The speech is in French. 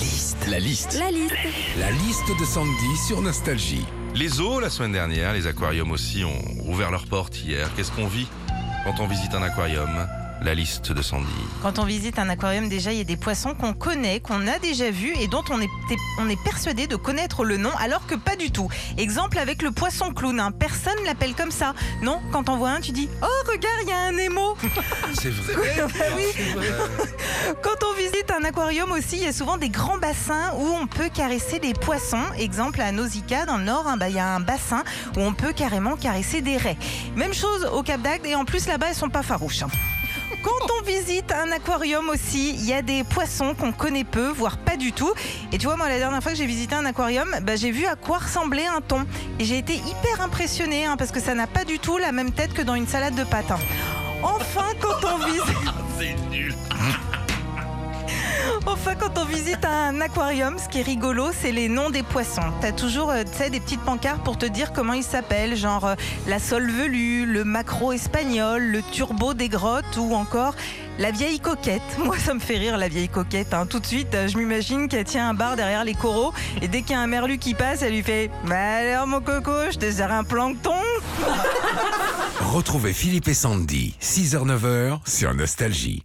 liste. La liste. La liste. La liste de Sandy sur Nostalgie. Les zoos, la semaine dernière, les aquariums aussi ont ouvert leurs portes hier. Qu'est-ce qu'on vit quand on visite un aquarium? La liste de Sandy. Quand on visite un aquarium, déjà, il y a des poissons qu'on connaît, qu'on a déjà vus et dont on est, on est persuadé de connaître le nom, alors que pas du tout. Exemple avec le poisson clown. hein. Personne l'appelle comme ça. Non, quand on voit un, tu dis Oh, regarde, il y a un Nemo. C'est vrai Bah oui. Quand on visite aquarium aussi, il y a souvent des grands bassins où on peut caresser des poissons. Exemple à Nausicaa, dans le nord, hein, bah, il y a un bassin où on peut carrément caresser des raies. Même chose au Cap d'Agde et en plus là-bas, elles sont pas farouches. hein. Quand on visite un aquarium aussi, il y a des poissons qu'on connaît peu, voire pas du tout. Et tu vois, moi, la dernière fois que j'ai visité un aquarium, bah, j'ai vu à quoi ressemblait un thon. Et j'ai été hyper impressionnée hein, parce que ça n'a pas du tout la même tête que dans une salade de pâtes. Enfin, quand on visite. C'est nul Quand on visite un aquarium, ce qui est rigolo, c'est les noms des poissons. T'as toujours, euh, des petites pancartes pour te dire comment ils s'appellent, genre euh, la sole velue, le macro espagnol, le turbo des grottes ou encore la vieille coquette. Moi, ça me fait rire, la vieille coquette. hein. Tout de suite, euh, je m'imagine qu'elle tient un bar derrière les coraux et dès qu'il y a un merlu qui passe, elle lui fait Bah alors, mon coco, je te sers un plancton Retrouvez Philippe et Sandy, 6h-9h sur Nostalgie.